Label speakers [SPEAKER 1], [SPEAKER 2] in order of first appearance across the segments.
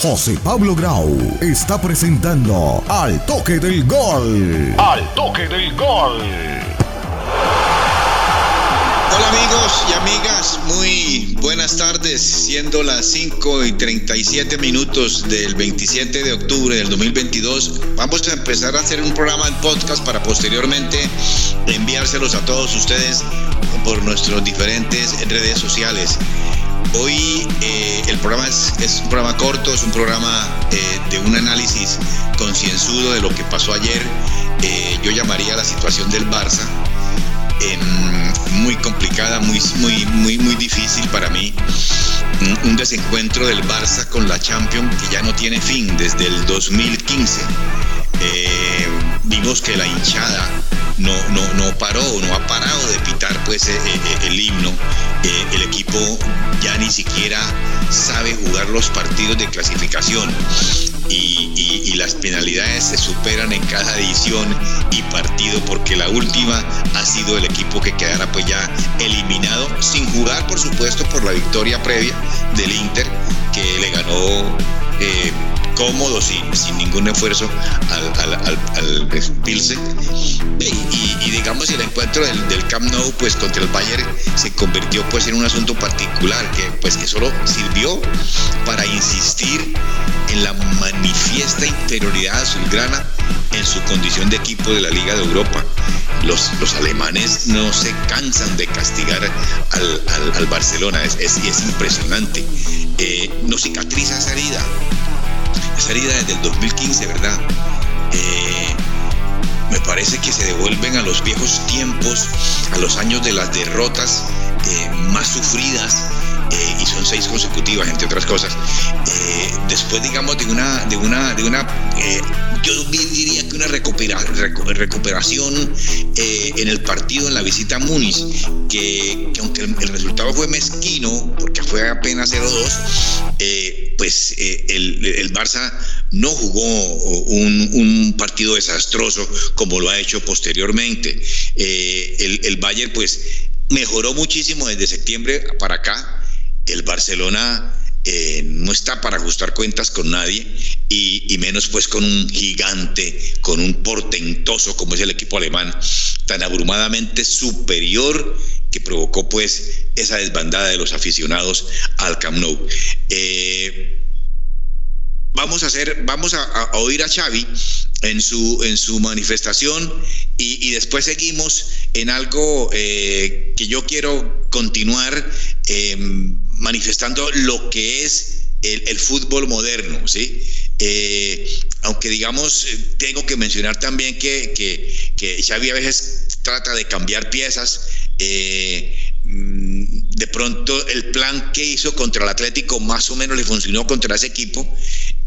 [SPEAKER 1] José Pablo Grau está presentando Al Toque del Gol. Al Toque del Gol.
[SPEAKER 2] Hola amigos y amigas, muy buenas tardes, siendo las 5 y 37 minutos del 27 de octubre del 2022. Vamos a empezar a hacer un programa en podcast para posteriormente enviárselos a todos ustedes por nuestros diferentes redes sociales. Hoy eh, el programa es, un programa corto, es un programa eh, de un análisis concienzudo de lo que pasó ayer. Eh, yo llamaría la situación del Barça muy complicada, muy, muy, muy, muy difícil para mí. Un desencuentro del Barça con la Champions que ya no tiene fin desde el 2015. vimos que la hinchada no, no, no paró, no ha parado de pitar pues eh, eh, eh, el himno. el equipo ya ni siquiera sabe jugar los partidos de clasificación y, las penalidades se superan en cada edición y partido porque la última ha sido el equipo que quedará pues ya eliminado sin jugar por supuesto por la victoria previa del Inter que le ganó cómodo, sin, sin ningún esfuerzo al, al, al, Pilsen. Y, digamos, el encuentro del, del, Camp Nou pues, contra el Bayern se convirtió pues, en un asunto particular que, pues, que solo sirvió para insistir en la manifiesta inferioridad azulgrana en su condición de equipo de la Liga de Europa. Los, los alemanes no se cansan de castigar al, al, Barcelona, es, es, es impresionante. Eh, no cicatriza esa herida, esa herida desde el 2015, ¿verdad? Eh, me parece que se devuelven a los viejos tiempos, a los años de las derrotas eh, más sufridas, eh, y son seis consecutivas, entre otras cosas. después, digamos, de una, de una, de una yo diría que una recuperación en el partido, en la visita a Múnich, que, aunque el, resultado fue mezquino, porque fue apenas 0-2, pues eh, el, Barça no jugó un, partido desastroso como lo ha hecho posteriormente. Eh, el, el Bayern pues mejoró muchísimo desde septiembre para acá. El Barcelona eh, no está para ajustar cuentas con nadie y, menos pues con un gigante, con un portentoso como es el equipo alemán, tan abrumadamente superior que provocó pues esa desbandada de los aficionados al Camp Nou. Eh, vamos a hacer, vamos a, oír a Xavi en su, en su manifestación y, después seguimos en algo eh, que yo quiero continuar em, manifestando lo que es el, fútbol moderno, ¿sí? Eh, aunque digamos, tengo que mencionar también que, que, que veces trata de cambiar piezas, eh, mm, de pronto el plan que hizo contra el Atlético más o menos le funcionó contra ese equipo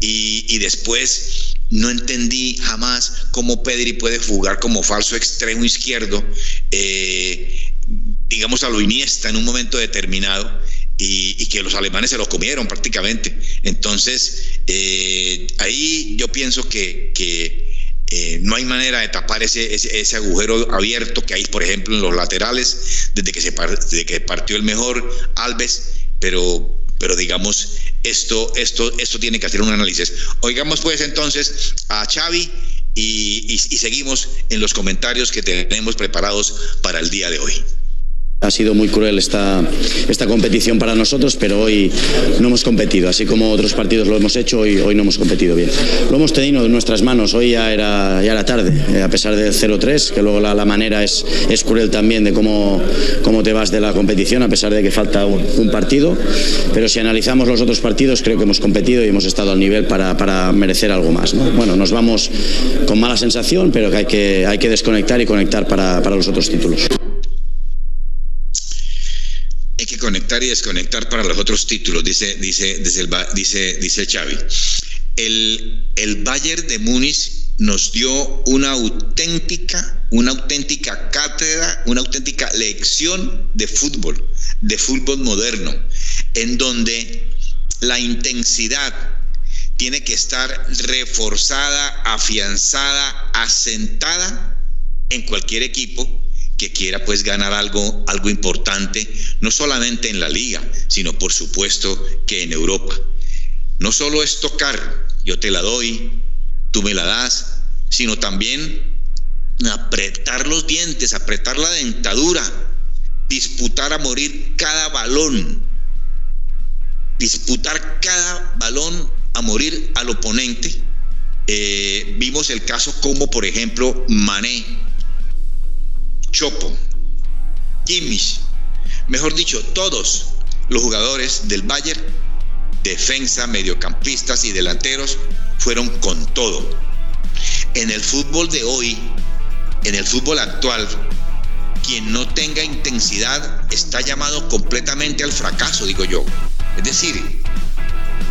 [SPEAKER 2] y, después no entendí jamás cómo Pedri puede jugar como falso extremo izquierdo, eh, digamos a lo Iniesta en un momento determinado y, que los alemanes se lo comieron prácticamente. Entonces, eh, ahí yo pienso que, que eh, no hay manera de tapar ese, ese, agujero abierto que hay, por ejemplo, en los laterales, desde que, se desde que partió el mejor Alves, pero, pero digamos, esto, esto, esto tiene que hacer un análisis. Oigamos pues entonces a Xavi y, y seguimos en los comentarios que tenemos preparados para el día de hoy.
[SPEAKER 3] Ha sido muy cruel esta, esta competición para nosotros, pero hoy no hemos competido. Así como otros partidos lo hemos hecho, hoy, no hemos competido bien. Lo hemos tenido en nuestras manos, hoy ya era, ya era tarde, eh, a pesar del 0-3, que luego la, la, manera es, es cruel también de cómo, cómo te vas de la competición, a pesar de que falta un, partido. Pero si analizamos los otros partidos, creo que hemos competido y hemos estado al nivel para, para merecer algo más. ¿no? Bueno, nos vamos con mala sensación, pero que hay que, hay que desconectar y conectar para, para los otros títulos
[SPEAKER 2] conectar y desconectar para los otros títulos, dice, dice, dice, el, dice, dice Xavi. El, el Bayern de Múnich nos dio una auténtica, una auténtica cátedra, una auténtica lección de fútbol, de fútbol moderno, en donde la intensidad tiene que estar reforzada, afianzada, asentada en cualquier equipo que quiera pues ganar algo, algo importante, no solamente en la liga, sino por supuesto que en Europa. no solo es tocar, yo te la doy, tú me la das, sino también apretar los dientes, apretar la dentadura, disputar a morir cada balón, disputar cada balón a morir al oponente. Eh, vimos el caso como, por ejemplo, Mané, Chopo, Kimmich, mejor dicho, todos los jugadores del Bayern, defensa, mediocampistas y delanteros, fueron con todo. En el fútbol de hoy, en el fútbol actual, quien no tenga intensidad está llamado completamente al fracaso, digo yo. Es decir,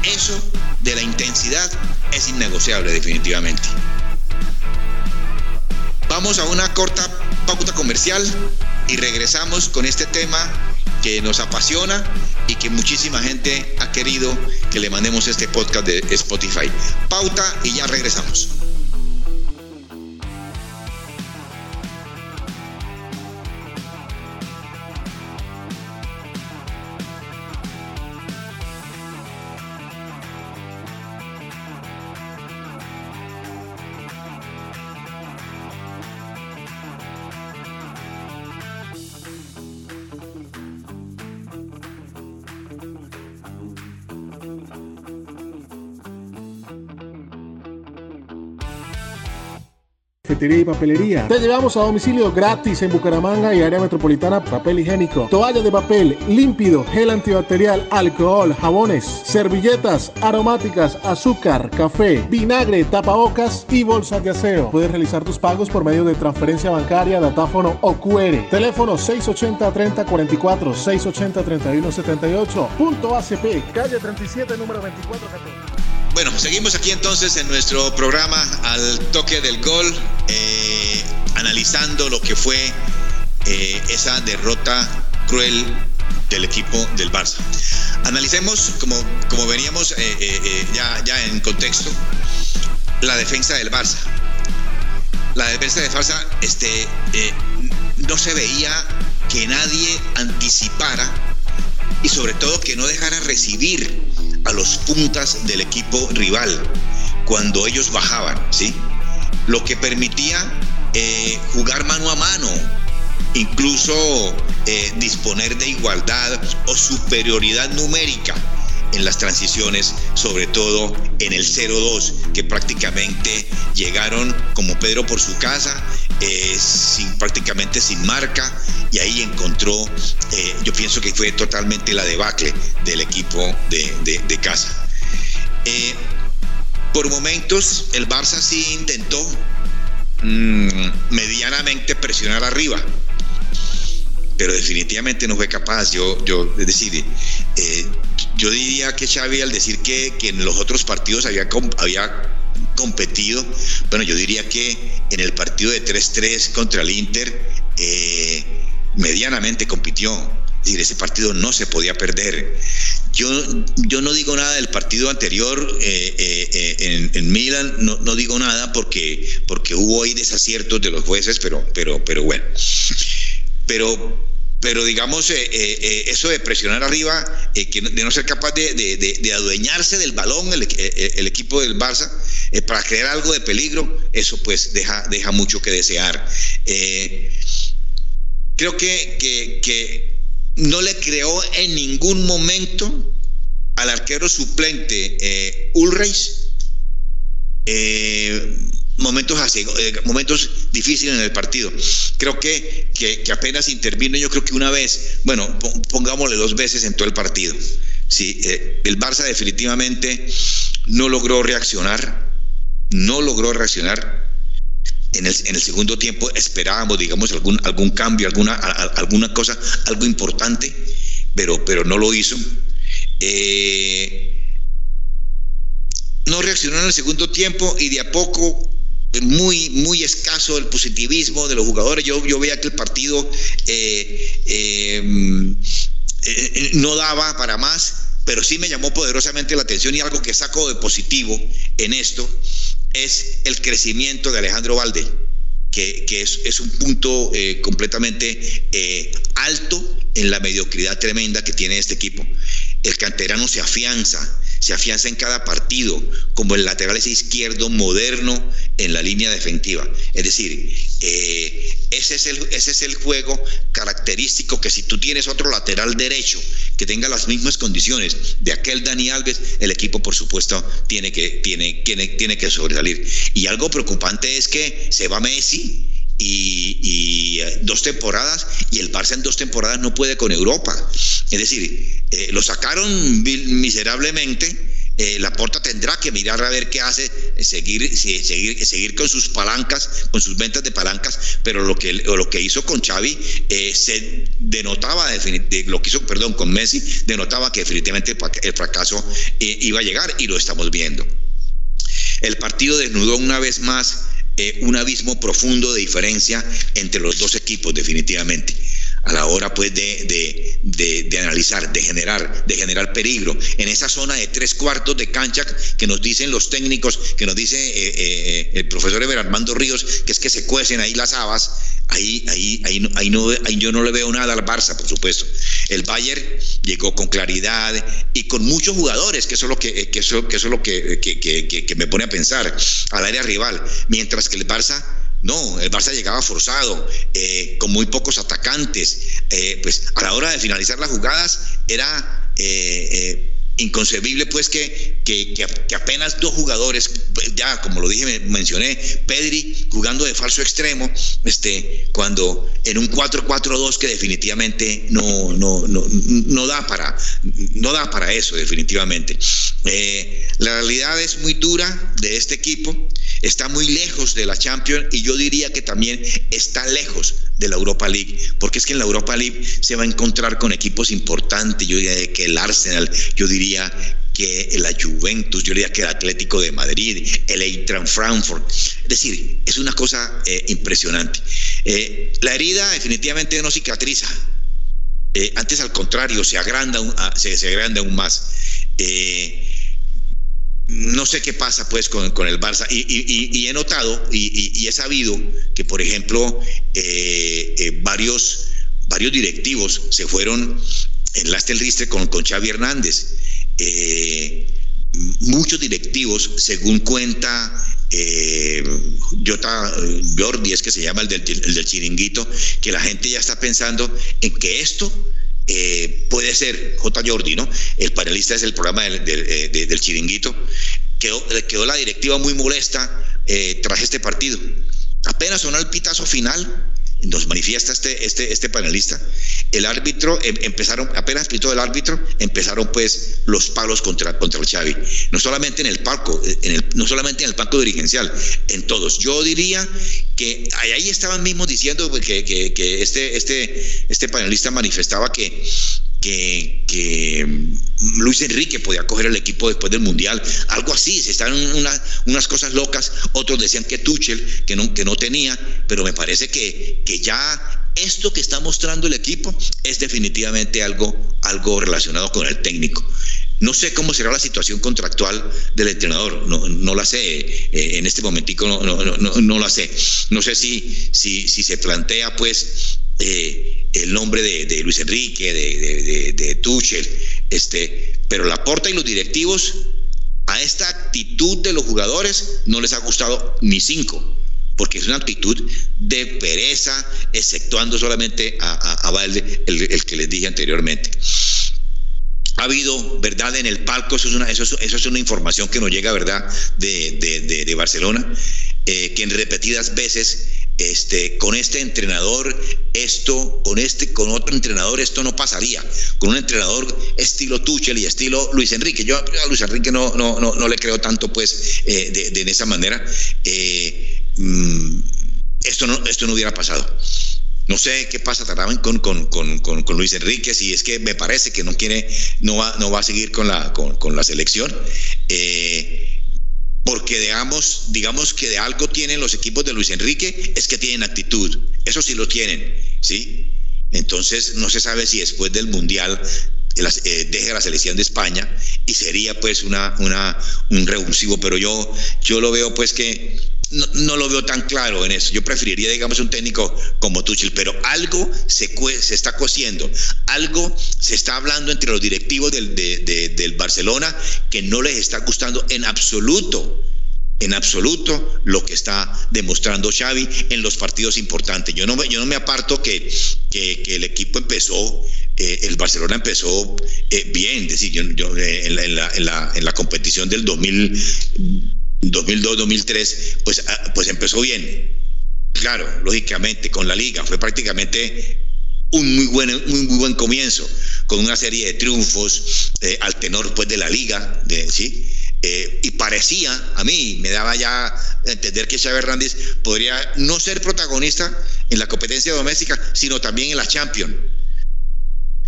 [SPEAKER 2] eso de la intensidad es innegociable definitivamente. Vamos a una corta pauta comercial y regresamos con este tema que nos apasiona y que muchísima gente ha querido que le mandemos este podcast de Spotify. Pauta y ya regresamos.
[SPEAKER 4] Y papelería. Te llevamos a domicilio gratis en Bucaramanga y área metropolitana papel higiénico, toallas de papel, límpido, gel antibacterial, alcohol, jabones, servilletas, aromáticas, azúcar, café, vinagre, tapabocas y bolsas de aseo. Puedes realizar tus pagos por medio de transferencia bancaria, datáfono o QR. Teléfono 680-3044, 680-3178, punto ACP, calle 37, número 2414.
[SPEAKER 2] Bueno, seguimos aquí entonces en nuestro programa al toque del gol, eh, analizando lo que fue eh, esa derrota cruel del equipo del Barça. Analicemos, como, como veníamos eh, ya, ya en contexto, la defensa del Barça. La defensa del Barça este, no se veía que nadie anticipara y sobre todo que no dejara recibir a los puntas del equipo rival cuando ellos bajaban, ¿sí? Lo que permitía eh, jugar mano a mano, incluso eh, disponer de igualdad o superioridad numérica en las transiciones, sobre todo en el 0-2, que prácticamente llegaron como Pedro por su casa, eh, sin, prácticamente sin marca, y ahí encontró, eh, yo pienso que fue totalmente la debacle del equipo de, casa. Eh, por momentos el Barça sí intentó mm, medianamente presionar arriba, pero definitivamente no fue capaz. Yo, yo yo diría que Xavi al decir que, en los otros partidos había, había competido, bueno, yo diría que en el partido de 3-3 contra el Inter eh, medianamente compitió. Es decir, ese partido no se podía perder. Yo, yo no digo nada del partido anterior eh, eh, en, en, Milan, no, no, digo nada porque, porque hubo ahí desaciertos de los jueces, pero, pero, pero bueno. Pero pero digamos, eh, eh, eh, eso de presionar arriba, de no ser capaz de, adueñarse del balón el, equipo del Barça para crear algo de peligro, eso pues deja, deja mucho que desear. creo que, que, no le creó en ningún momento al arquero suplente Ulreich momentos así, eh, momentos difíciles en el partido. Creo que, que, apenas intervino, yo creo que una vez, bueno, pongámosle dos veces en todo el partido. Sí, eh, el Barça definitivamente no logró reaccionar, no logró reaccionar. En el, en el segundo tiempo esperábamos, digamos, algún, algún cambio, alguna, alguna cosa, algo importante, pero, pero no lo hizo. Eh, no reaccionó en el segundo tiempo y de a poco muy, muy escaso el positivismo de los jugadores. Yo, yo veía que el partido eh, eh, eh, no daba para más, pero sí me llamó poderosamente la atención y algo que saco de positivo en esto es el crecimiento de Alejandro Valde, que, es, es, un punto completamente alto en la mediocridad tremenda que tiene este equipo. El canterano se afianza, se afianza en cada partido como el lateral izquierdo moderno en la línea defensiva. Es decir, eh, ese, es el, ese es el juego característico que si tú tienes otro lateral derecho que tenga las mismas condiciones de aquel Dani Alves, el equipo por supuesto tiene que, tiene, tiene, tiene que sobresalir. Y algo preocupante es que se va Messi y, eh, dos temporadas y el Barça en dos temporadas no puede con Europa. Es decir, eh, lo sacaron miserablemente. Eh, la Porta tendrá que mirar a ver qué hace, seguir, seguir, seguir con sus palancas, con sus ventas de palancas, pero lo que, lo que hizo con Xavi se denotaba, lo que hizo, perdón, con Messi, denotaba que definitivamente el fracaso iba a llegar y lo estamos viendo. El partido desnudó una vez más eh, un abismo profundo de diferencia entre los dos equipos, definitivamente a la hora pues de, de, analizar, de generar, de generar peligro. En esa zona de tres cuartos de cancha que nos dicen los técnicos, que nos dice eh, eh, el profesor Eber Armando Ríos, que es que se cuecen ahí las habas, ahí, ahí, ahí, ahí, no, ahí yo no le veo nada al Barça, por supuesto. El Bayern llegó con claridad y con muchos jugadores, que eso es lo que, que eso, que eso es lo que, que me pone a pensar al área rival, mientras que el Barça no, el Barça llegaba forzado, eh, con muy pocos atacantes. Eh, pues a la hora de finalizar las jugadas era eh, inconcebible pues que, que, apenas dos jugadores, ya como lo dije, mencioné, Pedri jugando de falso extremo, este, cuando en un 4-4-2 que definitivamente no, no, no, no, da para, no da para eso, definitivamente. la realidad es muy dura de este equipo está muy lejos de la Champions y yo diría que también está lejos de la Europa League, porque es que en la Europa League se va a encontrar con equipos importantes, yo diría que el Arsenal, yo diría que la Juventus, yo diría que el Atlético de Madrid, el Eintracht Frankfurt. Es decir, es una cosa eh, impresionante. Eh, la herida definitivamente no cicatriza. Eh, antes al contrario, se agranda, ah, se, se agranda aún más no sé qué pasa pues con, el Barça. Y, he notado y, he sabido que por ejemplo eh, eh, varios, varios directivos se fueron en Lastel Ristre con, con Xavi Hernández. Eh, muchos directivos según cuenta Jota Jordi es que se llama el del chiringuito que la gente ya está pensando en que esto eh, puede ser J. Jordi, ¿no? El panelista es el programa del, eh, chiringuito. Quedó, quedó, la directiva muy molesta eh, tras este partido. Apenas sonó el pitazo final, nos manifiesta este, este, este panelista, el árbitro, em, empezaron, apenas pitó el árbitro, empezaron pues los palos contra, contra el Xavi. No solamente en el palco, eh, en el, no solamente en el palco dirigencial, en todos. Yo diría que ahí estaban mismos diciendo que, que, que este, este, este panelista manifestaba que que, que, Luis Enrique podía coger el equipo después del Mundial, algo así, se están unas, unas cosas locas, otros decían que Tuchel, que no, que no tenía, pero me parece que, que ya esto que está mostrando el equipo es definitivamente algo, algo relacionado con el técnico. No sé cómo será la situación contractual del entrenador, no, no la sé, eh, en este momentico no, no, no, la sé. No sé si, si, si se plantea pues eh, el nombre de, Luis Enrique, de, de, Tuchel, este, pero la porta y los directivos a esta actitud de los jugadores no les ha gustado ni cinco, porque es una actitud de pereza, exceptuando solamente a, a, el, que les dije anteriormente. Ha habido, ¿verdad? En el palco, eso es una, eso es, una información que nos llega, ¿verdad? De, de Barcelona, eh, que en repetidas veces este, con este entrenador esto, con este, con otro entrenador esto no pasaría. Con un entrenador estilo Tuchel y estilo Luis Enrique. Yo a Luis Enrique no, no, no, le creo tanto pues eh, de, esa manera. Eh, mm, esto, no, esto no hubiera pasado. No sé qué pasa con, con, con, con, Luis Enrique, si es que me parece que no quiere, no va, no va a seguir con la, con, la selección. Eh, porque digamos, digamos que de algo tienen los equipos de Luis Enrique, es que tienen actitud, eso sí lo tienen, ¿sí? Entonces no se sabe si después del Mundial eh, deje la selección de España y sería pues una, una, un revulsivo, pero yo, yo lo veo pues que no, lo veo tan claro en eso. Yo preferiría, digamos, un técnico como Tuchel, pero algo se, se está cociendo, algo se está hablando entre los directivos del, del Barcelona que no les está gustando en absoluto en absoluto lo que está demostrando Xavi en los partidos importantes. Yo no, yo no me aparto que, que, el equipo empezó, eh, el Barcelona empezó eh, bien, decir, yo, eh, en, la, en, la, en, la, competición del 2000, 2002-2003, pues, ah, pues empezó bien. Claro, lógicamente, con la liga. Fue prácticamente un muy buen, muy, muy buen comienzo, con una serie de triunfos eh, al tenor pues, de la liga, de, ¿sí? Eh, y parecía, a mí, me daba ya entender que Xavi Hernández podría no ser protagonista en la competencia doméstica, sino también en la Champions.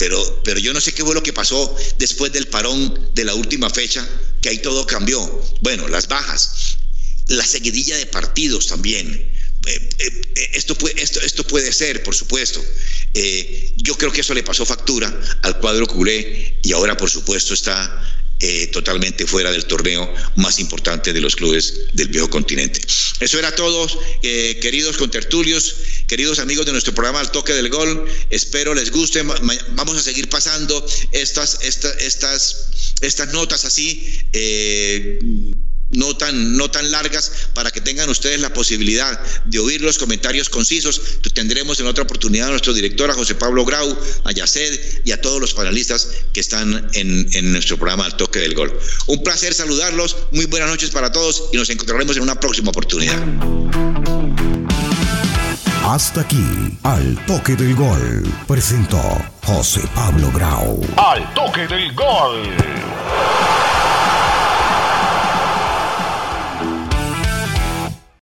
[SPEAKER 2] Pero, pero yo no sé qué fue lo que pasó después del parón de la última fecha, que ahí todo cambió. Bueno, las bajas, la seguidilla de partidos también. Eh, eh, esto, puede, esto, esto puede ser, por supuesto. Eh, yo creo que eso le pasó factura al cuadro culé y ahora, por supuesto, está totalmente fuera del torneo más importante de los clubes del viejo continente. Eso era todo, queridos contertulios, queridos amigos de nuestro programa Al Toque del Gol. Espero les guste. Vamos a seguir pasando estas, estas, estas estas notas así, eh, no tan, no tan largas, para que tengan ustedes la posibilidad de oír los comentarios concisos. Tendremos en otra oportunidad a nuestro director, a José Pablo Grau, a Yaced y a todos los panelistas que están en, en nuestro programa Al Toque del Gol. Un placer saludarlos, muy buenas noches para todos y nos encontraremos en una próxima oportunidad.
[SPEAKER 1] Hasta aquí, Al Toque del Gol, presentó José Pablo Grau.
[SPEAKER 5] Al Toque del Gol.